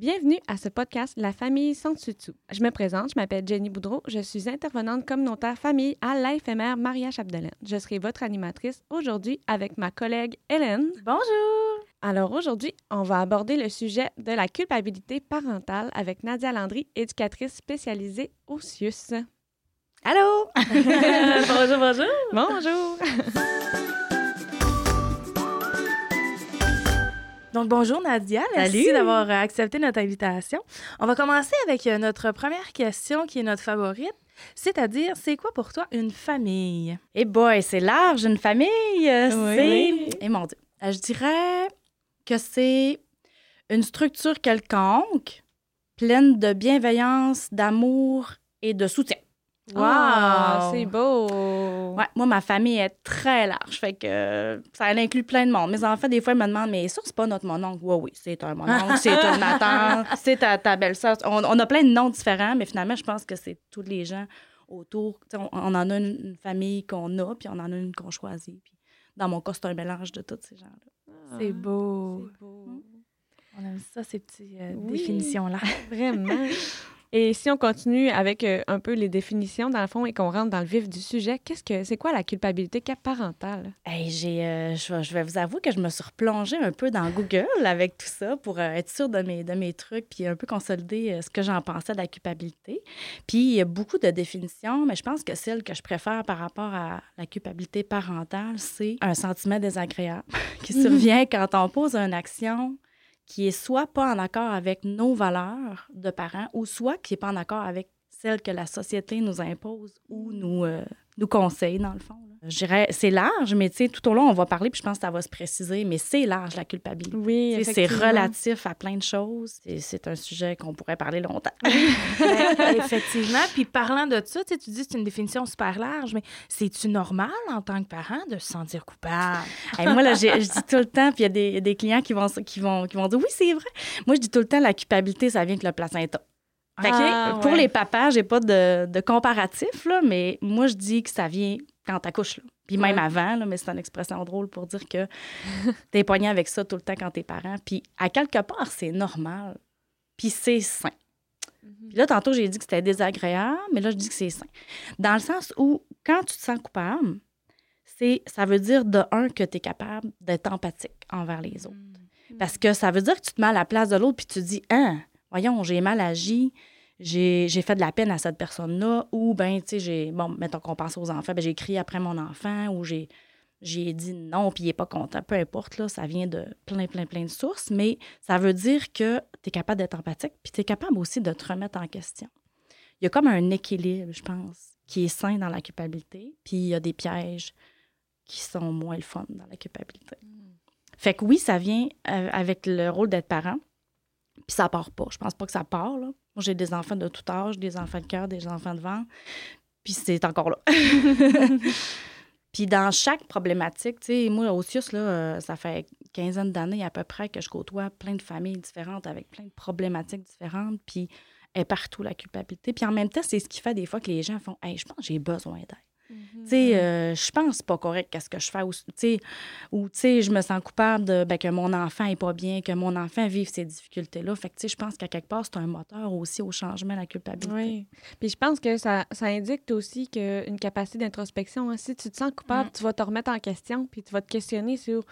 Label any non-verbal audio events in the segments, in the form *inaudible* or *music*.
Bienvenue à ce podcast La famille sans dessus Je me présente, je m'appelle Jenny Boudreau, je suis intervenante communautaire famille à l'AFMR Maria Chapdelaine. Je serai votre animatrice aujourd'hui avec ma collègue Hélène. Bonjour! Alors aujourd'hui, on va aborder le sujet de la culpabilité parentale avec Nadia Landry, éducatrice spécialisée au CIUS. Allô? *laughs* *laughs* bonjour, bonjour! Bonjour! *laughs* Donc, bonjour Nadia. Merci d'avoir euh, accepté notre invitation. On va commencer avec euh, notre première question qui est notre favorite. C'est-à-dire, c'est quoi pour toi une famille? Eh boy, c'est large, une famille. Euh, c'est. Eh mon Dieu. Je dirais que c'est une structure quelconque, pleine de bienveillance, d'amour et de soutien. Wow, c'est beau. Moi, ma famille est très large. Fait que ça inclut plein de monde. Mes enfants, des fois, ils me demandent Mais ça, c'est pas notre mononcle. Oui, oui, c'est un mononcle, c'est une ma tante, c'est ta, ta belle-sœur. On, a plein de noms différents, mais finalement, je pense que c'est tous les gens autour. On, on, en a une, famille qu'on a, puis on en a une qu'on choisit. Puis dans mon cas, c'est un mélange de tous ces gens-là. c'est beau. C'est beau. On aime ça, ces petites euh, définitions-là. *laughs* Vraiment. *laughs* Et si on continue avec euh, un peu les définitions, dans le fond, et qu'on rentre dans le vif du sujet, qu'est-ce que c'est quoi la culpabilité parentale? Hey, j'ai, euh, je, vais vous avouer que je me suis replongée un peu dans Google avec tout ça pour euh, être sûre de mes, de mes trucs, puis un peu consolider ce que j'en pensais de la culpabilité. Puis il y a beaucoup de définitions, mais je pense que celle que je préfère par rapport à la culpabilité parentale, c'est un sentiment désagréable *laughs* qui survient quand on pose une action qui est soit pas en accord avec nos valeurs de parents ou soit qui n'est pas en accord avec celles que la société nous impose ou nous, euh, nous conseille, dans le fond. Je dirais, c'est large, mais tu sais, tout au long, on va parler, puis je pense que ça va se préciser, mais c'est large, la culpabilité. Oui, C'est relatif à plein de choses. C'est un sujet qu'on pourrait parler longtemps. *laughs* Ben, effectivement. Puis parlant de ça, tu dis c'est une définition super large, mais c'est-tu normal en tant que parent de se sentir coupable? moi, là, je dis tout le temps, puis il y a des, clients qui vont, qui, vont, qui vont dire oui, c'est vrai. Moi, je dis tout le temps, la culpabilité, ça vient avec le placenta. Ah, pour les papas, j'ai pas de, de comparatif, là, mais moi, je dis que ça vient quand t'accouches. Là. Puis même avant, là, mais c'est une expression drôle pour dire que *laughs* t'es poigné avec ça tout le temps quand t'es parent. Puis à quelque part, c'est normal. Puis c'est sain. Mhm. Puis là, tantôt, j'ai dit que c'était désagréable, mais là, je dis que c'est sain. Dans le sens où, quand tu te sens coupable, c'est, ça veut dire, de un, que tu es capable d'être empathique envers les autres. Mhm. Parce que ça veut dire que tu te mets à la place de l'autre, puis tu dis, hein, voyons, j'ai mal agi, j'ai fait de la peine à cette personne-là, ou ben, tu sais, j'ai, bon, mettons qu'on pense aux enfants, ben, j'ai crié après mon enfant, ou j'ai, j'ai dit non, puis il n'est pas content. Peu importe, là, ça vient de plein, plein, plein de sources, mais ça veut dire que tu es capable d'être empathique, puis tu es capable aussi de te remettre en question. Il y a comme un équilibre, je pense, qui est sain dans la culpabilité, puis il y a des pièges qui sont moins le fun dans la culpabilité. Mm. Fait que oui, ça vient euh, avec le rôle d'être parent, puis ça part pas. Je pense pas que ça part, là. Moi, j'ai des enfants de tout âge, des enfants de cœur, des enfants de vent. Puis c'est encore là. *laughs* puis dans chaque problématique, tu sais, moi, au CIUS, là, euh, ça fait quinzaine d'années à peu près que je côtoie plein de familles différentes avec plein de problématiques différentes. Puis est partout la culpabilité. Puis en même temps, c'est ce qui fait des fois que les gens font Hey, je pense que j'ai besoin d'aide. Tu sais, euh, je pense pas correct qu'est-ce que je fais. Ou, tu sais, je me sens coupable de ben, que mon enfant est pas bien, que mon enfant vive ces difficultés-là. Fait que, tu sais, je pense qu'à quelque part, c'est un moteur aussi au changement de la culpabilité. Oui. Puis je pense que ça, ça indique aussi qu'une capacité d'introspection. Hein. Si tu te sens coupable, mm. tu vas te remettre en question, puis tu vas te questionner sur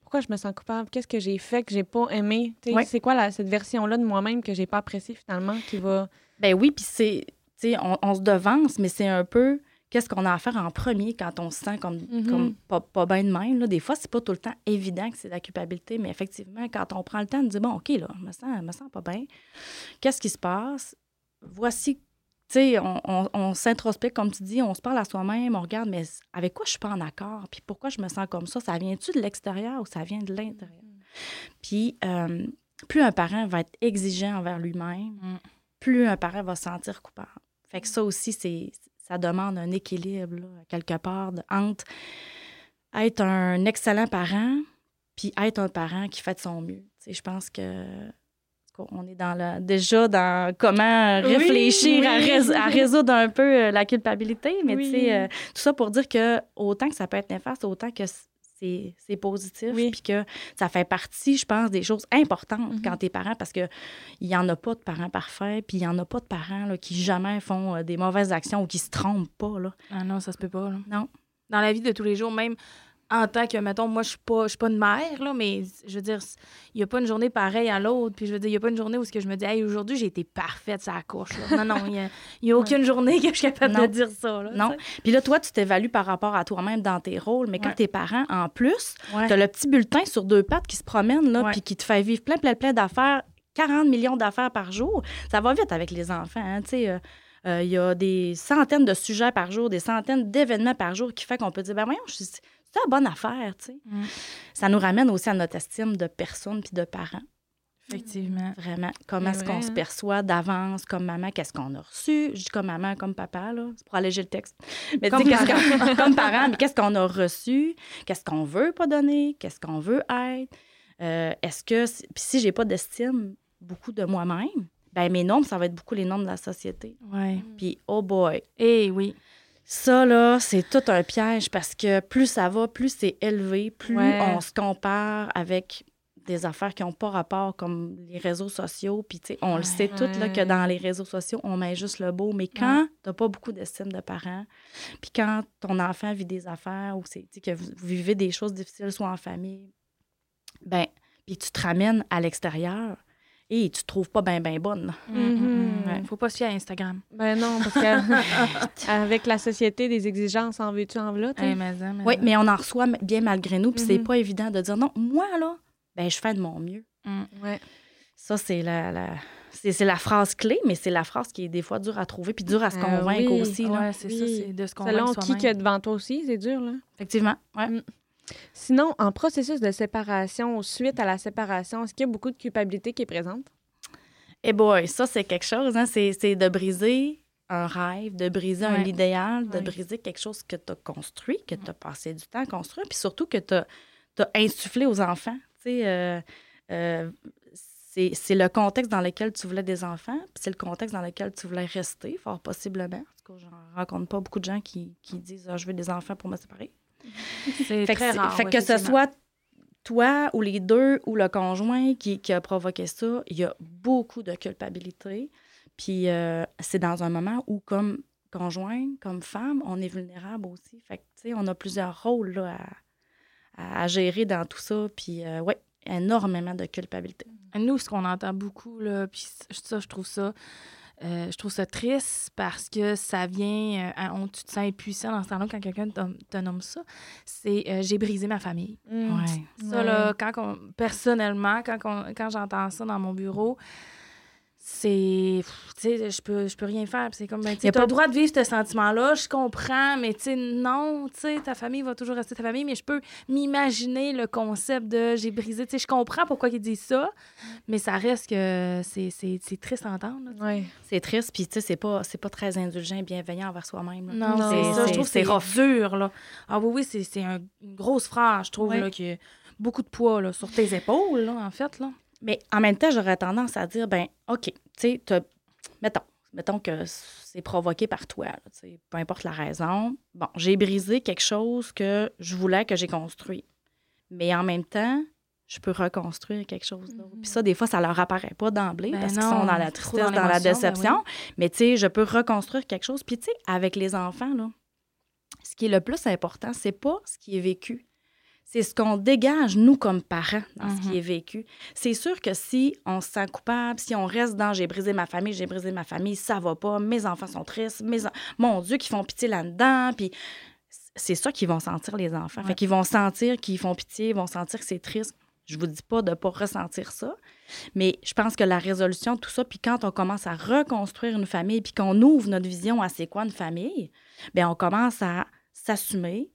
pourquoi je me sens coupable, qu'est-ce que j'ai fait que j'ai pas aimé? C'est quoi la, cette version-là de moi-même que j'ai pas appréciée finalement qui va. Ben oui, puis c'est. Tu sais, on, on se devance, mais c'est un peu qu'est-ce qu'on a à faire en premier quand on se sent comme, comme pas, pas bien de même. Là? Des fois, c'est pas tout le temps évident que c'est la culpabilité, mais effectivement, quand on prend le temps de dire, bon, OK, là, je me sens, me sens pas bien, qu'est-ce qui se passe? Voici, tu sais, on, on, s'introspecte, comme tu dis, on se parle à soi-même, on regarde, mais avec quoi je suis pas en accord? Puis pourquoi je me sens comme ça? Ça vient-tu de l'extérieur ou ça vient de l'intérieur? Mm-hmm. Puis, euh, plus un parent va être exigeant envers lui-même, mm. plus un parent va se sentir coupable. Fait que ça aussi, c'est ça demande un équilibre, quelque part, entre être un excellent parent puis être un parent qui fait de son mieux. je pense que on est dans le, déjà dans comment réfléchir À, résoudre un peu euh, la culpabilité, mais euh, tout ça pour dire que autant que ça peut être néfaste, autant que c'est positif, puis que ça fait partie, je pense, des choses importantes mm-hmm. quand tu es parent, parce qu'il n'y en a pas de parents parfaits, puis il n'y en a pas de parents là, qui jamais font euh, des mauvaises actions ou qui se trompent pas. Là. Ah non, ça se peut pas. Là. Non. Dans la vie de tous les jours, même en tant que, mettons, moi, je suis pas, suis pas une mère, là, mais je veux dire, il n'y a pas une journée pareille à l'autre. Puis je veux dire, il n'y a pas une journée où ce que je me dis, hey, aujourd'hui, j'ai été parfaite, ça couche. Non, non, il n'y a, aucune journée que je suis capable de dire ça. non. Puis là, toi, tu t'évalues par rapport à toi-même dans tes rôles, mais quand tes parents, en plus, tu as le petit bulletin sur deux pattes qui se promène, là, puis qui te fait vivre plein, plein, plein d'affaires, 40 millions d'affaires par jour. Ça va vite avec les enfants, hein, tu sais. Euh, euh, il y a des centaines de sujets par jour, des centaines d'événements par jour qui fait qu'on peut dire, ben voyons, je suis c'est une bonne affaire, tu sais. Mm. Ça nous ramène aussi à notre estime de personne puis de parents. Effectivement. Vraiment. Comment est-ce qu'on se hein. perçoit d'avance comme maman? Qu'est-ce qu'on a reçu? Je dis comme maman, comme papa, là. C'est pour alléger le texte. Mais comme, parent. *laughs* comme parent, mais qu'est-ce qu'on a reçu? Qu'est-ce qu'on veut pas donner? Qu'est-ce qu'on veut être? Euh, est-ce que... Puis si j'ai pas d'estime beaucoup de moi-même, ben mes normes, ça va être beaucoup les normes de la société. Ouais. Puis, oh boy. Eh oui. Ça, là, c'est tout un piège parce que plus ça va, plus c'est élevé, plus on se compare avec des affaires qui n'ont pas rapport comme les réseaux sociaux. Puis, tu sais, on le sait tout, là, que dans les réseaux sociaux, on met juste le beau. Mais quand tu n'as pas beaucoup d'estime de parents, puis quand ton enfant vit des affaires ou c'est, que vous, vivez des choses difficiles, soit en famille, ben puis tu te ramènes à l'extérieur, et tu te trouves pas bien, bien bonne. Il mm-hmm. ne Faut pas se fier à Instagram. Ben non, parce qu'avec *laughs* la société, des exigences en veux-tu, en voilà. oui, mais on en reçoit bien malgré nous, puis c'est mm-hmm. pas évident de dire non, moi, là, ben je fais de mon mieux. Mm. Ça, c'est la, la... C'est la phrase clé, mais c'est la phrase qui est des fois dure à trouver puis dure à se euh, convaincre aussi. Oui, c'est ça, c'est de se convaincre Selon qui qui est devant toi aussi, c'est dur, là. Effectivement, ouais. Sinon, en processus de séparation, suite à la séparation, est-ce qu'il y a beaucoup de culpabilité qui est présente? Eh boy, ça, c'est quelque chose. Hein? C'est de briser un rêve, de briser un idéal, de briser quelque chose que tu as construit, que tu as passé du temps à construire, puis surtout que tu as, insufflé aux enfants. Euh, euh, c'est le contexte dans lequel tu voulais des enfants, puis c'est le contexte dans lequel tu voulais rester, fort possiblement. En tout cas, je rencontre pas beaucoup de gens qui, disent ah, Je veux des enfants pour me séparer. C'est très rare. Fait que ce soit toi ou les deux ou le conjoint qui, a provoqué ça, il y a beaucoup de culpabilité. Puis euh, c'est dans un moment où, comme conjoint, comme femme, on est vulnérable aussi. Fait que, tu sais, on a plusieurs rôles là, à, gérer dans tout ça. Puis, euh, oui, énormément de culpabilité. Nous, ce qu'on entend beaucoup, là, puis ça, je trouve ça euh, je trouve ça triste parce que ça vient, euh, on, tu te sens impuissant dans ce temps-là quand quelqu'un te, nomme ça. C'est euh, j'ai brisé ma famille. Mmh. Ça, là, quand personnellement, quand, quand j'entends ça dans mon bureau, c'est tu sais je peux je peux rien faire. C'est comme ben, tu as pas... le droit de vivre ce sentiment là je comprends mais tu sais non tu sais ta famille va toujours rester ta famille mais je peux m'imaginer le concept de j'ai brisé tu sais je comprends pourquoi ils disent ça mais ça reste que c'est triste à entendre ouais. c'est triste puis tu sais c'est pas c'est pas très indulgent et bienveillant envers soi-même non, c'est ça je trouve c'est dur là. Ah oui oui c'est une grosse phrase je trouve là qui a beaucoup de poids là, sur tes épaules là en fait là mais en même temps, j'aurais tendance à dire, ben OK, tu sais, mettons, mettons que c'est provoqué par toi, peu importe la raison. Bon, j'ai brisé quelque chose que je voulais que j'ai construit. Mais en même temps, je peux reconstruire quelque chose d'autre. Puis ça, des fois, ça leur apparaît pas d'emblée ben parce qu'ils sont dans la tristesse, dans, la ben déception. Mais tu sais, je peux reconstruire quelque chose. Puis tu sais, avec les enfants, là, ce qui est le plus important, c'est pas ce qui est vécu, c'est ce qu'on dégage, nous, comme parents, dans ce qui mhm. est vécu. C'est sûr que si on se sent coupable, si on reste dans j'ai brisé ma famille, j'ai brisé ma famille, ça va pas, mes enfants sont tristes, mes mon Dieu, qu'ils font pitié là-dedans, puis c'est ça qu'ils vont sentir, les enfants. Fait qu'ils vont sentir qu'ils font pitié, ils vont sentir que c'est triste. Je vous dis pas de ne pas ressentir ça, mais je pense que la résolution de tout ça, puis quand on commence à reconstruire une famille, puis qu'on ouvre notre vision à c'est quoi une famille, bien, on commence à s'assumer,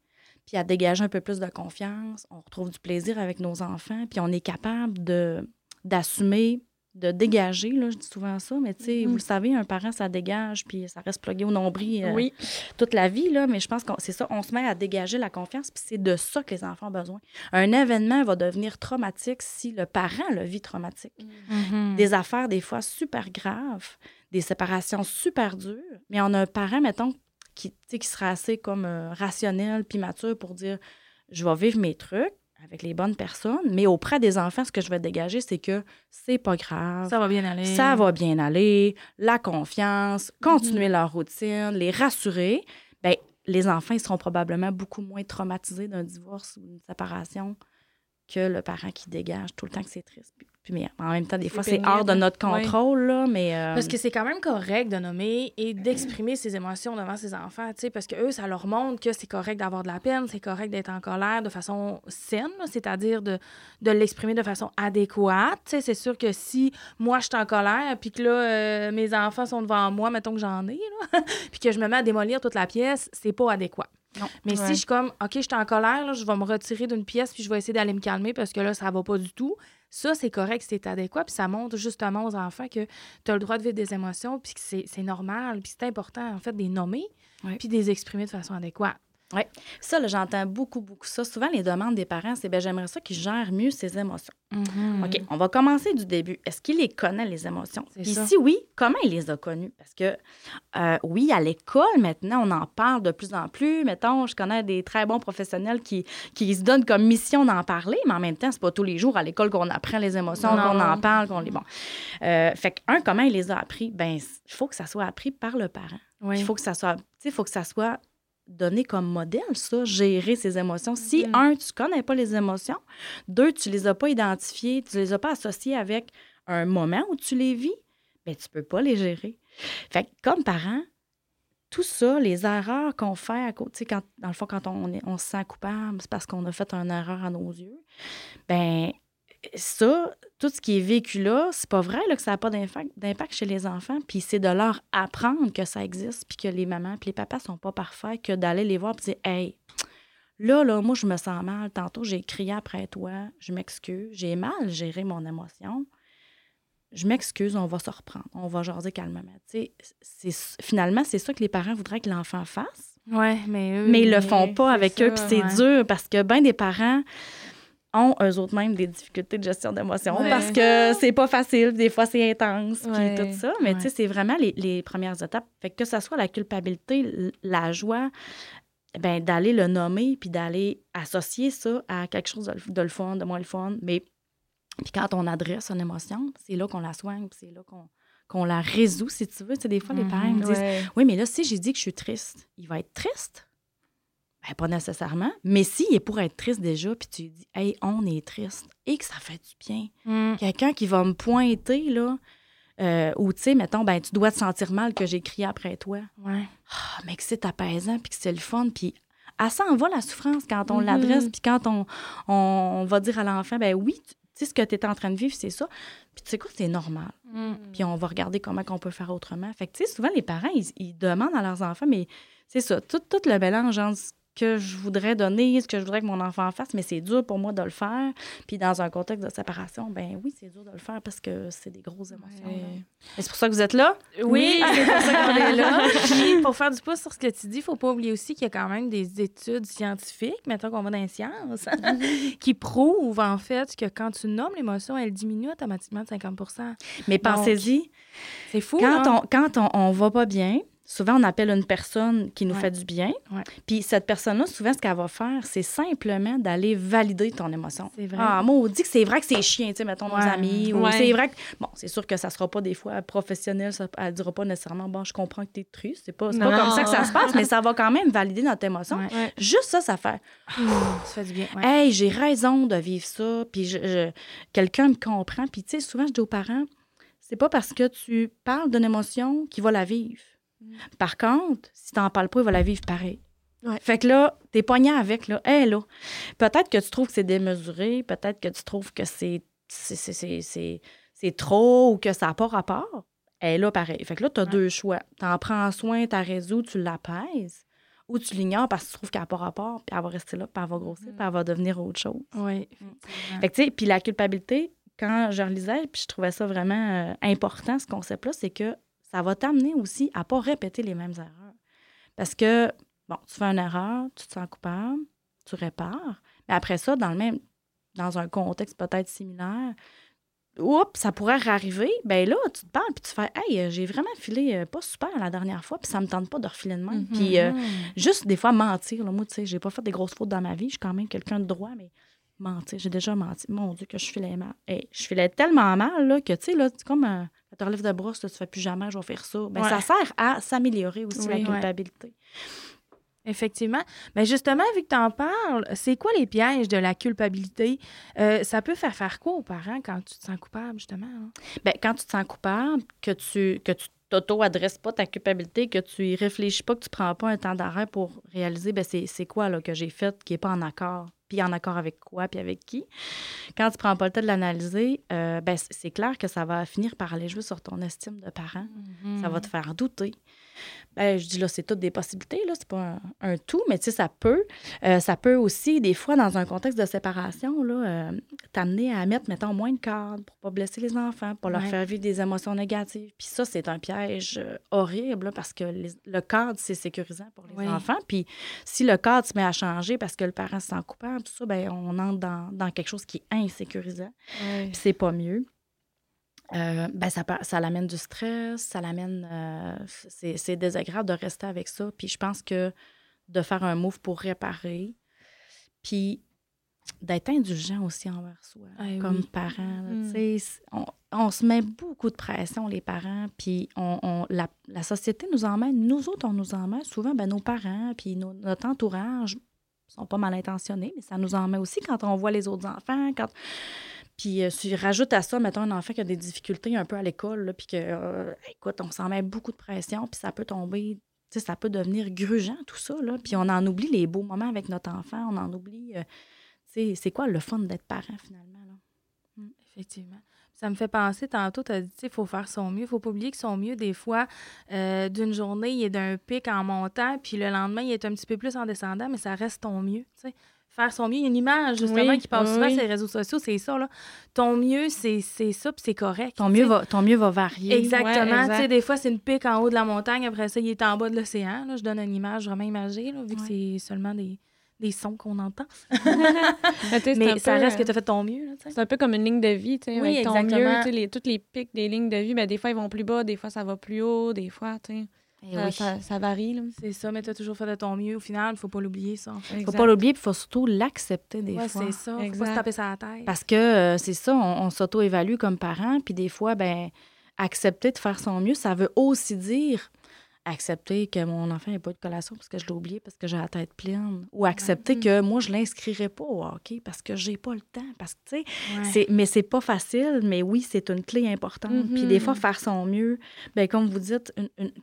puis à dégager un peu plus de confiance. On retrouve du plaisir avec nos enfants, puis on est capable de d'assumer, de dégager, là, je dis souvent ça, mais tu sais, vous le mm-hmm. savez, un parent, ça dégage, puis ça reste plugué au nombril euh, oui. toute la vie, là, mais je pense que c'est ça, on se met à dégager la confiance, puis c'est de ça que les enfants ont besoin. Un événement va devenir traumatique si le parent le vit traumatique. Mm-hmm. Des affaires, des fois, super graves, des séparations super dures, mais on a un parent, mettons, qui, qui sera assez comme euh, rationnel puis mature pour dire je vais vivre mes trucs avec les bonnes personnes, mais auprès des enfants, ce que je vais dégager, c'est que c'est pas grave. Ça va bien aller. Ça va bien aller, la confiance, continuer leur routine, les rassurer. Bien, les enfants, ils seront probablement beaucoup moins traumatisés d'un divorce ou d'une séparation que le parent qui dégage tout le temps que c'est triste mais en même temps, des fois, c'est hors de notre contrôle, là, mais... Euh, parce que c'est quand même correct de nommer et d'exprimer ses émotions devant ses enfants, tu sais, parce que eux, ça leur montre que c'est correct d'avoir de la peine, c'est correct d'être en colère de façon saine, c'est-à-dire de, de l'exprimer de façon adéquate, tu sais, c'est sûr que si moi, je suis en colère, puis que là, euh, mes enfants sont devant moi, mettons que j'en ai, là, *laughs* puis que je me mets à démolir toute la pièce, c'est pas adéquat. Non. Mais si je suis comme, OK, je suis en colère, là, je vais me retirer d'une pièce, puis je vais essayer d'aller me calmer parce que là, ça va pas du tout. Ça, c'est correct, c'est adéquat, puis ça montre justement aux enfants que tu as le droit de vivre des émotions, puis que c'est normal, puis c'est important, en fait, de les nommer, puis de les exprimer de façon adéquate. Oui. Ça, j'entends beaucoup, beaucoup ça. Souvent, les demandes des parents, c'est ben j'aimerais ça qu'ils gèrent mieux ses émotions. Mm-hmm. OK, on va commencer du début. Est-ce qu'il les connaît, les émotions? Puis si oui, comment il les a connues? Parce que, euh, oui, à l'école, maintenant, on en parle de plus en plus. Mettons, je connais des très bons professionnels qui, qui se donnent comme mission d'en parler, mais en même temps, c'est pas tous les jours à l'école qu'on apprend les émotions, qu'on en parle, qu'on les... Bon. Euh, fait que, un, comment il les a appris? Ben il faut que ça soit appris par le parent. Il faut que ça soit... il faut que ça soit donner comme modèle, ça, gérer ses émotions. Si, mm. un, tu connais pas les émotions, deux, tu les as pas identifiées, tu les as pas associées avec un moment où tu les vis, bien, tu peux pas les gérer. Fait que, comme parent, tout ça, les erreurs qu'on fait, à côté, quand, dans le fond, quand on, on se sent coupable, c'est parce qu'on a fait une erreur à nos yeux, ben ça, tout ce qui est vécu là, c'est pas vrai là, que ça n'a pas d'impact chez les enfants. Puis c'est de leur apprendre que ça existe, puis que les mamans puis les papas sont pas parfaits, que d'aller les voir et dire Hey, là, là, moi, je me sens mal. Tantôt, j'ai crié après toi, je m'excuse, j'ai mal géré mon émotion. Je m'excuse, on va se reprendre, on va jaser calmement. C'est, finalement, c'est ça que les parents voudraient que l'enfant fasse. Ouais, mais eux. Mais ils le font pas avec eux, puis c'est dur parce que ben des parents ont eux autres même des difficultés de gestion d'émotions parce que c'est pas facile, des fois c'est intense, puis tout ça. Mais tu sais, c'est vraiment les, premières étapes. Fait que, que ce soit la culpabilité, la joie, ben d'aller le nommer, puis d'aller associer ça à quelque chose de, le fun, de moins le fun. Mais puis quand on adresse une émotion, c'est là qu'on la soigne, c'est là qu'on qu'on la résout, si tu veux. Tu sais, des fois, les parents me disent Oui, mais là, si j'ai dit que je suis triste, il va être triste. Ben, pas nécessairement. Mais s'il est pour être triste déjà, puis tu dis, hey, on est triste, et que ça fait du bien. Mm. Quelqu'un qui va me pointer, là, euh, ou tu sais, mettons, ben, tu dois te sentir mal que j'ai crié après toi. Ouais. Ah, mais que c'est apaisant, puis que c'est le fun, puis à ça en va la souffrance quand on mm-hmm. l'adresse, puis quand on, on, va dire à l'enfant, ben oui, tu sais, ce que tu es en train de vivre, c'est ça. Puis tu sais quoi, c'est normal. Mm. Puis on va regarder comment on peut faire autrement. Fait que, tu sais, souvent, les parents, ils, ils demandent à leurs enfants, mais c'est ça, tout, tout le mélange entre que je voudrais donner, ce que je voudrais que mon enfant fasse, mais c'est dur pour moi de le faire. Puis dans un contexte de séparation, ben oui, c'est dur de le faire parce que c'est des grosses émotions. C'est pour ça que vous êtes là? Oui, c'est pour ça qu'on est là. *laughs* Puis pour faire du pouce sur ce que tu dis, il faut pas oublier aussi qu'il y a quand même des études scientifiques, mettons qu'on va dans les sciences, *laughs* qui prouvent en fait que quand tu nommes l'émotion, elle diminue automatiquement de 50% Mais pensez-y. C'est fou. Quand, on, quand on, on va pas bien, Souvent, on appelle une personne qui nous fait du bien. Puis cette personne-là, souvent, ce qu'elle va faire, c'est simplement d'aller valider ton émotion. C'est vrai. Ah, moi, on dit que c'est vrai que c'est chiant, tu sais, mettons, nos amis. Ou c'est vrai que. Bon, c'est sûr que ça sera pas des fois professionnel, ça, elle dira pas nécessairement, bon, je comprends que tu es triste. C'est pas, pas comme ça que ça se passe, mais *laughs* ça va quand même valider notre émotion. Juste ça, ça fait. ça fait du bien. Hey, j'ai raison de vivre ça. Puis je, quelqu'un me comprend. Puis, tu sais, souvent, je dis aux parents, c'est pas parce que tu parles d'une émotion qu'il va la vivre. Par contre, si tu n'en parles pas, il va la vivre pareil. Fait que là, t'es poignant avec, là. Hey, là. Peut-être que tu trouves que c'est démesuré, peut-être que tu trouves que c'est, c'est, trop ou que ça n'a pas rapport. Elle là, pareil. Fait que là, tu as deux choix. Tu en prends soin, tu la résous, tu l'apaises, ou tu l'ignores parce que tu trouves qu'elle n'a pas rapport, puis elle va rester là, puis elle va grossir, puis elle va devenir autre chose. Oui. Fait que, tu sais, puis la culpabilité, quand je relisais, puis je trouvais ça vraiment euh, important, ce concept-là, c'est que ça va t'amener aussi à ne pas répéter les mêmes erreurs. Parce que, bon, tu fais une erreur, tu te sens coupable, tu répares, mais après ça, dans le même, dans un contexte peut-être similaire, oups, ça pourrait arriver, ben là, tu te parles, puis tu fais, hey, j'ai vraiment filé euh, pas super la dernière fois, puis ça me tente pas de refiler de même. Puis euh, juste des fois mentir, là, moi, tu sais, j'ai pas fait des grosses fautes dans ma vie, je suis quand même quelqu'un de droit, mais mentir, j'ai déjà menti. Mon Dieu, que je filais mal. Hey, je filais tellement mal, là, que, tu sais, là, comme un, euh, tu relèves de brosse, tu fais plus jamais, je vais faire ça. Ben, ça sert à s'améliorer aussi, la culpabilité. Effectivement. Mais justement, vu que tu en parles, c'est quoi les pièges de la culpabilité? Euh, ça peut faire faire quoi aux parents quand tu te sens coupable, justement? Hein? Bien, quand tu te sens coupable, que tu que tu t'auto-adresses pas ta culpabilité, que tu y réfléchis pas, que tu prends pas un temps d'arrêt pour réaliser, ben c'est quoi là, que j'ai fait qui est pas en accord? Puis en accord avec quoi, puis avec qui. Quand tu prends pas le temps de l'analyser, euh, ben, c'est clair que ça va finir par aller jouer sur ton estime de parent. Ça va te faire douter. Ben, je dis là, c'est toutes des possibilités, là, c'est pas un, tout, mais tu sais, ça peut. Euh, ça peut aussi, des fois, dans un contexte de séparation, là, euh, t'amener à mettre, mettons, moins de cadre pour pas blesser les enfants, pour leur faire vivre des émotions négatives. Puis ça, c'est un piège euh, horrible, parce que le cadre, c'est sécurisant pour les enfants. Puis si le cadre se met à changer parce que le parent se sent coupable, tout ça, ben, on entre dans, dans quelque chose qui est insécurisant. Puis c'est pas mieux. Euh, ben ça, ça l'amène du stress, ça l'amène. Euh, c'est désagréable de rester avec ça. Puis je pense que de faire un move pour réparer, puis d'être indulgent aussi envers soi, ah comme parent. Mm. On, on, se met beaucoup de pression, les parents, puis on, la, la, société nous emmène, nous autres, on nous emmène souvent, ben, nos parents, puis notre entourage sont pas mal intentionnés, mais ça nous emmène aussi quand on voit les autres enfants, quand puis euh, si rajoute à ça, mettons, un enfant qui a des difficultés un peu à l'école, puis que, euh, écoute, on s'en met beaucoup de pression, puis ça peut tomber, ça peut devenir grugeant, tout ça, là. Puis on en oublie les beaux moments avec notre enfant, on en oublie, euh, c'est quoi le fun d'être parent, finalement, là? Mmh, effectivement. Ça me fait penser, tantôt, tu as dit, il faut faire son mieux. Il faut pas oublier que son mieux, des fois, d'une journée, il est d'un pic en montant, puis le lendemain, il est un petit peu plus en descendant, mais ça reste ton mieux, tu sais faire son mieux. Il y a une image, justement, qui passe souvent sur les réseaux sociaux, c'est ça, là. Ton mieux, c'est ça, puis c'est correct. Ton mieux, va, ton mieux va varier. Exactement. tu sais, des fois, c'est une pique en haut de la montagne, après ça, il est en bas de l'océan. Je donne une image vraiment imagée, là, vu que c'est seulement des, des sons qu'on entend. *laughs* *laughs* mais ça reste que tu as fait ton mieux. C'est un peu comme une ligne de vie. tu sais. Oui, ton mieux, les, toutes les pics des lignes de vie, ben, des fois, ils vont plus bas, des fois, ça va plus haut, des fois, tu sais. Eh ça, ça, varie. C'est ça, mais tu as toujours fait de ton mieux. Au final, il faut pas l'oublier, ça. Il faut pas l'oublier, puis il faut surtout l'accepter des fois. c'est ça. Il faut pas se taper ça à la tête. Parce que euh, c'est ça, on, s'auto-évalue comme parent, puis des fois, ben accepter de faire son mieux, ça veut aussi dire accepter que mon enfant n'ait pas de collation parce que je l'ai oublié, parce que j'ai la tête pleine. Ou accepter mm. que moi, je ne l'inscrirai pas au hockey parce que j'ai pas le temps. Parce que, tu sais, c'est, mais c'est pas facile, mais oui, c'est une clé importante. Puis des fois, mm-hmm. faire son mieux, bien, comme vous dites,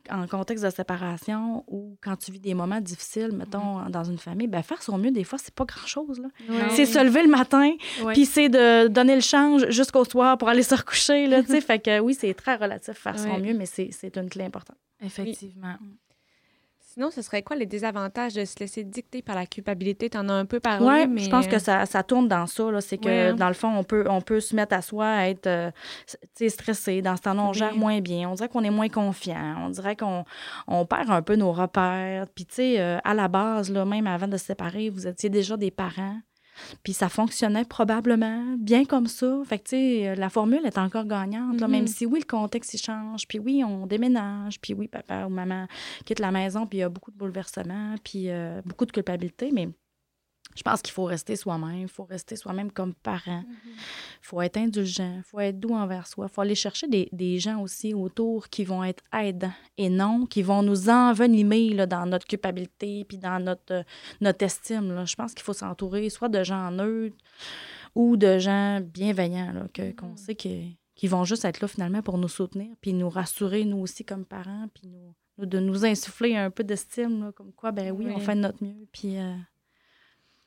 en contexte de séparation ou quand tu vis des moments difficiles, mettons, dans une famille, bien, faire son mieux, des fois, c'est pas grand-chose. Là. C'est se lever le matin, puis c'est de donner le change jusqu'au soir pour aller se recoucher. Là, fait que oui, c'est très relatif faire son mieux, mais c'est, c'est une clé importante. Effectivement. Mm. Sinon, ce serait quoi les désavantages de se laisser dicter par la culpabilité? Tu en as un peu parlé, ouais, mais... je pense que ça, ça tourne dans ça. C'est que, hein. dans le fond, on peut, on peut se mettre à soi, à être euh, stressé. Dans ce temps-là, on gère moins bien. On dirait qu'on est moins confiant. On dirait qu'on on perd un peu nos repères. Puis, tu sais, euh, à la base, là, même avant de se séparer, vous étiez déjà des parents. Puis ça fonctionnait probablement bien comme ça. Fait que, tu sais, euh, la formule est encore gagnante, même mm-hmm. si oui, le contexte il change, puis oui, on déménage, puis oui, papa ou maman quitte la maison, puis il y a beaucoup de bouleversements, puis euh, beaucoup de culpabilité, mais je pense qu'il faut rester soi-même, il faut rester soi-même comme parent. Il mhm. faut être indulgent, il faut être doux envers soi. Il faut aller chercher des, des, gens aussi autour qui vont être aidants et non qui vont nous envenimer là, dans notre culpabilité puis dans notre, euh, notre estime. Là. Je pense qu'il faut s'entourer soit de gens neutres ou de gens bienveillants, là, que, qu'on mhm. sait qui vont juste être là finalement pour nous soutenir puis nous rassurer, nous aussi, comme parents, puis nous, de nous insuffler un peu d'estime, comme quoi, ben oui, on fait de notre mieux. Puis. Euh,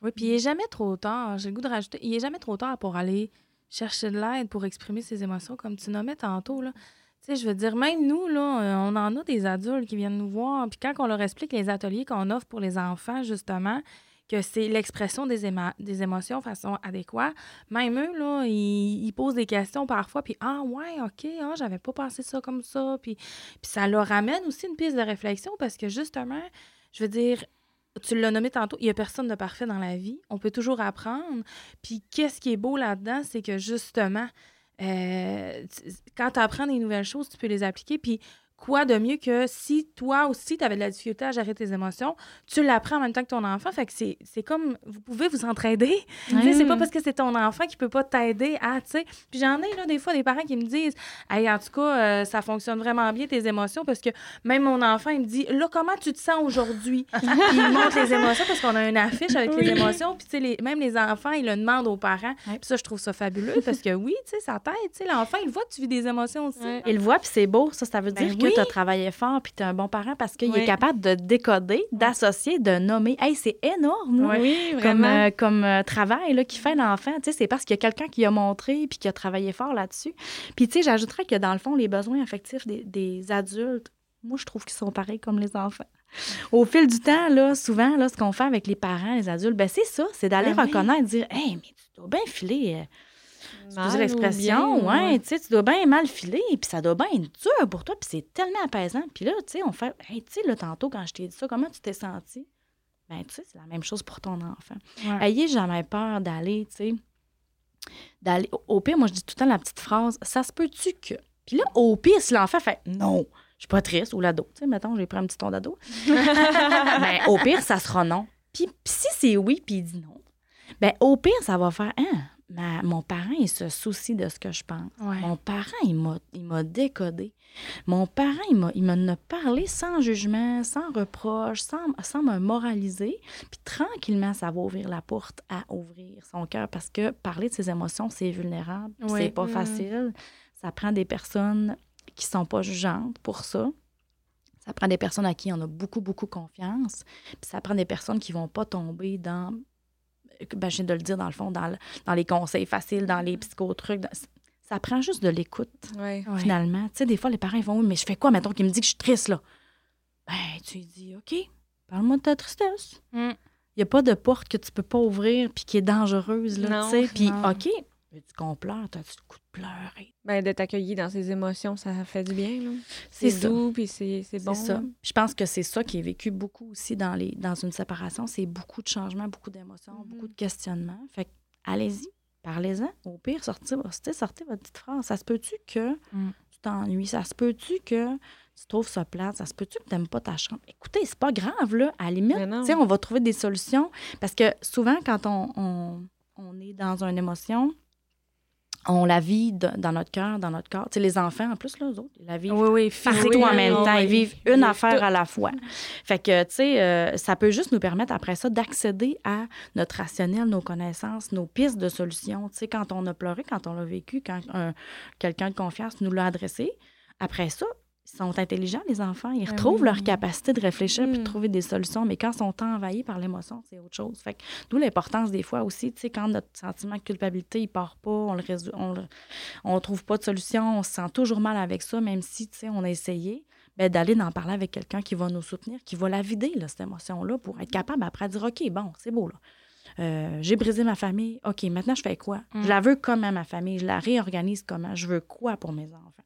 oui, puis il n'est jamais trop tard. J'ai le goût de rajouter, il n'est jamais trop tard pour aller chercher de l'aide, pour exprimer ses émotions, comme tu nommais tantôt. Là. Tu sais, je veux dire, même nous, là, euh, on en a des adultes qui viennent nous voir. Puis quand on leur explique les ateliers qu'on offre pour les enfants, justement, que c'est l'expression des, émotions de façon adéquate, même eux, là, ils, posent des questions parfois, puis « Ah, ouais, OK, ah, j'avais pas pensé ça comme ça. » Puis, puis ça leur amène aussi une piste de réflexion parce que, justement, je veux dire, tu l'as nommé tantôt, il n'y a personne de parfait dans la vie. On peut toujours apprendre. Puis qu'est-ce qui est beau là-dedans, c'est que justement, euh, quand tu apprends des nouvelles choses, tu peux les appliquer. Puis quoi de mieux que si toi aussi, tu avais de la difficulté à gérer tes émotions, tu l'apprends en même temps que ton enfant. Fait que c'est comme, vous pouvez vous entraider. *laughs* C'est pas parce que c'est ton enfant qui peut pas t'aider à, tu sais. Puis j'en ai, là, des fois, des parents qui me disent, hey, en tout cas, euh, ça fonctionne vraiment bien, tes émotions, parce que même mon enfant, il me dit, là, comment tu te sens aujourd'hui? puis il montre les émotions parce qu'on a une affiche avec les émotions. Puis, tu sais, même les enfants, ils le demandent aux parents. Puis ça, je trouve ça fabuleux parce que oui, tu sais, ça t'aide. Tu sais, l'enfant, il voit que tu vis des émotions aussi. Il le voit, puis c'est beau. Ça, ça veut ben dire tu as travaillé fort puis tu es un bon parent parce qu'il est capable de décoder, d'associer, de nommer. Hey, c'est énorme oui, comme, euh, comme euh, travail qu'il fait l'enfant. C'est parce qu'il y a quelqu'un qui a montré puis qui a travaillé fort là-dessus. Puis, tu sais, j'ajouterais que dans le fond, les besoins affectifs des, des adultes, moi, je trouve qu'ils sont pareils comme les enfants. Au fil du temps, là, souvent, là, ce qu'on fait avec les parents, les adultes, ben c'est ça, c'est d'aller ben reconnaître, dire Hey, mais tu dois bien filer. Euh, Excusez l'expression, ouais, tu sais, tu dois bien mal filer, puis ça doit bien être dur pour toi, puis c'est tellement apaisant. Puis là, tu sais, on fait, hey, tu sais, là, tantôt, quand je t'ai dit ça, comment tu t'es senti? Ben, tu sais, c'est la même chose pour ton enfant. Ayez jamais peur d'aller, tu sais, d'aller. Au pire, moi, je dis tout le temps la petite phrase, ça se peut-tu que. Puis là, au pire, si l'enfant fait, non, je suis pas triste, ou l'ado, tu sais, mettons, j'ai pris un petit ton d'ado. *laughs* ben, au pire, ça sera non. Puis, si c'est oui, puis il dit non, ben, au pire, ça va faire, hein, mon parent, il se soucie de ce que je pense. Mon parent, il m'a décodé. Mon parent, il m'a, il m'a parlé sans jugement, sans reproche, sans, sans me moraliser. Puis tranquillement, ça va ouvrir la porte à ouvrir son cœur parce que parler de ses émotions, c'est vulnérable. C'est pas mm. facile. Ça prend des personnes qui sont pas jugeantes pour ça. Ça prend des personnes à qui on a beaucoup, beaucoup confiance. Puis ça prend des personnes qui vont pas tomber dans ben, je viens de le dire dans le fond, dans, dans les conseils faciles, dans les psychotrucs. ça prend juste de l'écoute, finalement. Tu sais, des fois, les parents vont, mais je fais quoi, mettons, qu'il me dit que je suis triste, là? Ben, tu lui dis, OK, parle-moi de ta tristesse. Mm. Il n'y a pas de porte que tu peux pas ouvrir puis qui est dangereuse, là, tu sais. Puis, OK, mais tu qu'on pleure, t'as du coup de pleurer? Ben, de t'accueillir dans ses émotions, ça fait du bien. C'est doux, puis c'est bon. ça. Je pense que c'est ça qui est vécu beaucoup aussi dans, les, dans une séparation. C'est beaucoup de changements, beaucoup d'émotions, mm-hmm. beaucoup de questionnements. Fait allez-y, parlez-en. Au pire, sortez, sortez votre petite phrase. Ça se peut-tu que mm. tu t'ennuies? Ça se peut-tu que tu trouves ça plate? Ça se peut-tu que tu n'aimes pas ta chambre? Écoutez, c'est pas grave, là. À la limite, on va trouver des solutions. Parce que souvent, quand on, on, on est dans une émotion, on la vit dans notre cœur, dans notre corps. Tu sais, les enfants, en plus, là, eux autres, ils la vivent oui, partout en même temps. Ils vivent une affaire à la fois. Fait que, tu sais, euh, ça peut juste nous permettre, après ça, d'accéder à notre rationnel, nos connaissances, nos pistes de solutions. Tu sais, quand on a pleuré, quand on l'a vécu, quand quelqu'un de confiance nous l'a adressé, après ça, sont intelligents, les enfants. Ils ben retrouvent leur capacité de réfléchir et de mm. trouver des solutions. Mais quand ils sont envahis par l'émotion, c'est autre chose. Fait d'où l'importance des fois aussi, tu sais, quand notre sentiment de culpabilité, il part pas, on le résout, on, on trouve pas de solution, on se sent toujours mal avec ça, même si, tu sais, on a essayé. Ben, d'aller en parler avec quelqu'un qui va nous soutenir, qui va la vider, là, cette émotion-là, pour être capable après de dire, OK, bon, c'est beau, là. Euh, j'ai brisé ma famille. OK, maintenant, je fais quoi? Je mm. la veux comment, ma famille? Je la réorganise comment? Je veux quoi pour mes enfants?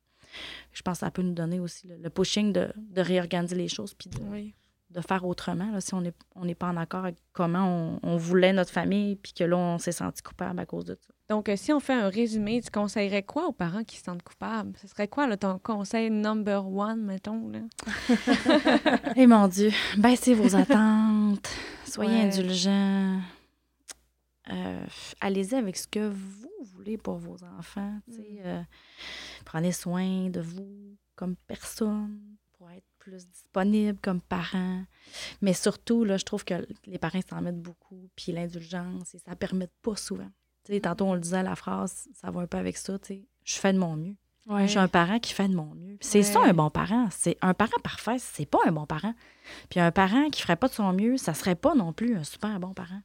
Je pense que ça peut nous donner aussi le, pushing de, réorganiser les choses puis de, faire autrement. Là, si on n'est on pas en accord avec comment on, voulait notre famille puis que là, on s'est senti coupable à cause de ça. Donc, euh, si on fait un résumé, tu conseillerais quoi aux parents qui se sentent coupables? Ce serait quoi ton conseil number one, mettons? Là? *laughs* Eh mon Dieu, baissez vos attentes, soyez indulgents. Euh, allez-y avec ce que vous voulez pour vos enfants. Mm. Euh, prenez soin de vous comme personne pour être plus disponible comme parent. Mais surtout, là, je trouve que les parents s'en mettent beaucoup, puis l'indulgence, et ça ne permet pas souvent. tantôt, on le disait, la phrase, ça va un peu avec ça, je fais de mon mieux. Je suis un parent qui fait de mon mieux. C'est ça un bon parent. C'est un parent parfait, c'est pas un bon parent. Puis un parent qui ferait pas de son mieux, ça serait pas non plus un super bon parent.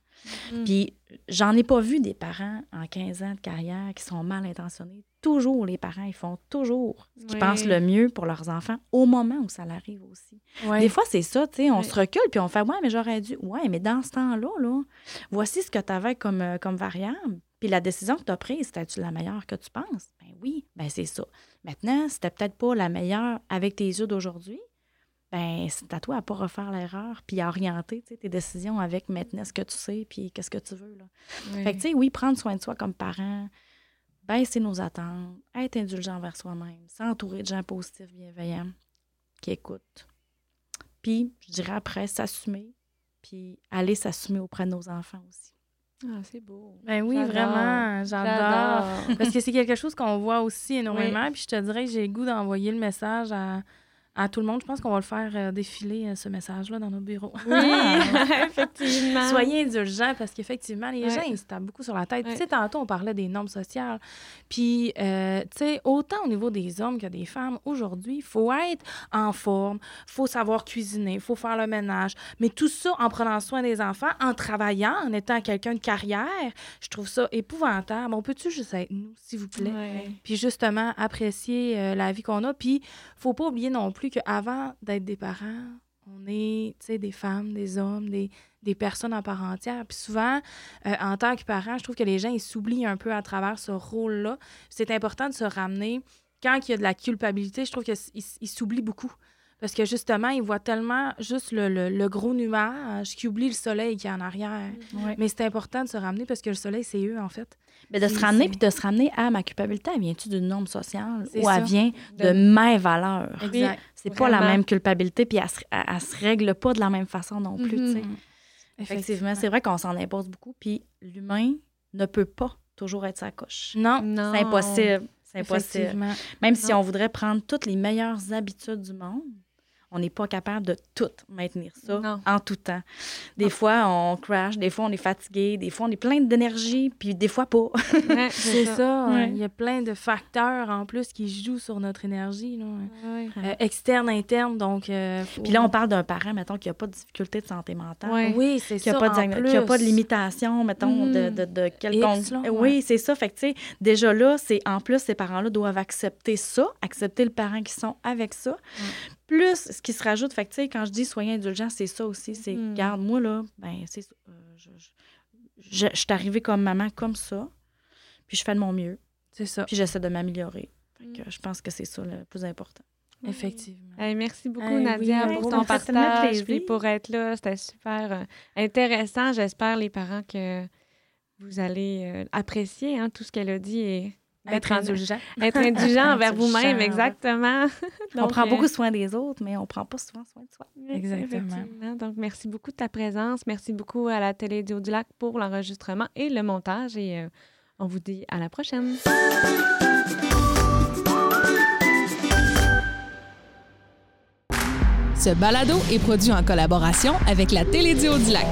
Mm. Puis j'en ai pas vu des parents en 15 ans de carrière qui sont mal intentionnés. Toujours, les parents, ils font toujours ce qu'ils pensent le mieux pour leurs enfants au moment où ça l'arrive aussi. Des fois, c'est ça, tu sais, on se recule puis on fait Ouais, mais j'aurais dû. Ouais, mais dans ce temps-là, là, voici ce que tu avais comme, euh, comme variable. Puis la décision que tu as prise, c'était-tu la meilleure que tu penses? Ben oui, ben c'est ça. Maintenant, c'était peut-être pas la meilleure avec tes yeux d'aujourd'hui, ben c'est à toi à pas refaire l'erreur puis à orienter tes décisions avec maintenant ce que tu sais puis qu'est-ce que tu veux là. Fait que tu sais oui, prendre soin de soi comme parent, baisser nos attentes, être indulgent envers soi-même, s'entourer de gens positifs, bienveillants, qui écoutent. Puis, je dirais après, s'assumer, puis aller s'assumer auprès de nos enfants aussi. Ah, c'est beau. Ben oui, vraiment, j'adore. Parce que c'est quelque chose qu'on voit aussi énormément. Puis je te dirais que j'ai le goût d'envoyer le message à, à tout le monde. Je pense qu'on va le faire euh, défiler, euh, ce message-là, dans nos bureaux. Oui, *laughs* effectivement. Soyez indulgents parce qu'effectivement, les gens, ils se tapent beaucoup sur la tête. Tu sais, tantôt, on parlait des normes sociales. Puis, euh, tu sais, autant au niveau des hommes que des femmes, aujourd'hui, il faut être en forme, il faut savoir cuisiner, il faut faire le ménage. Mais tout ça en prenant soin des enfants, en travaillant, en étant quelqu'un de carrière, je trouve ça épouvantable. On peut-tu juste être nous, s'il vous plaît? Puis, justement, apprécier la vie qu'on a. Puis, faut pas oublier non plus qu'avant d'être des parents, on est des femmes, des hommes, des, des, personnes à part entière. Puis souvent, euh, en tant que parent, je trouve que les gens, ils s'oublient un peu à travers ce rôle-là. C'est important de se ramener. Quand il y a de la culpabilité, je trouve qu'ils s'oublient beaucoup. Parce que justement, ils voient tellement juste le, le, gros nuage qu'ils oublient le soleil qui est en arrière. Mais c'est important de se ramener parce que le soleil, c'est eux, en fait. Mais de se ramener, puis de se ramener à ma culpabilité, elle vient-tu d'une norme sociale ou elle vient de, mes valeurs? Exact. C'est pas la même culpabilité, puis elle, elle, se règle pas de la même façon non plus. Mm-hmm. Effectivement, c'est vrai qu'on s'en impose beaucoup, puis l'humain ne peut pas toujours être sa coche. Non. non. C'est impossible. C'est impossible. Même si on voudrait prendre toutes les meilleures habitudes du monde, on n'est pas capable de tout maintenir ça en tout temps. Des fois, on crash, des fois, on est fatigué, des fois, on est plein d'énergie, puis des fois pas. *laughs* c'est ça. Il y a plein de facteurs en plus qui jouent sur notre énergie, là. Euh, externe, interne. Donc, euh, Puis là, on parle d'un parent, mettons, qui n'a pas de difficulté de santé mentale. Oui, c'est ça. Qui n'a pas, de limitation, mettons, de, de, de quelconque. oui, c'est ça. Fait que, tu sais, déjà là, c'est en plus, ces parents-là doivent accepter ça, accepter le parent qui sont avec ça plus ce qui se rajoute, fait que, quand je dis soyez indulgent, c'est ça aussi. C'est, mm. garde, moi, là, ben, c'est euh, je, je, suis arrivée comme maman comme ça, puis je fais de mon mieux. C'est ça. Puis j'essaie de m'améliorer. Mm. je pense que c'est ça le plus important. Effectivement. merci beaucoup, Nadia, pour ton partage et pour être là. C'était super euh, intéressant. J'espère, les parents, que vous allez euh, apprécier hein, tout ce qu'elle a dit et *laughs* être indulgent. Être indulgent envers vous-même, exactement. *laughs* on prend beaucoup soin des autres, mais on prend pas souvent soin de soi. Exactement. Donc, merci beaucoup de ta présence. Merci beaucoup à la télé du Lac pour l'enregistrement et le montage. Et euh, on vous dit à la prochaine. Ce balado est produit en collaboration avec la télé du Lac.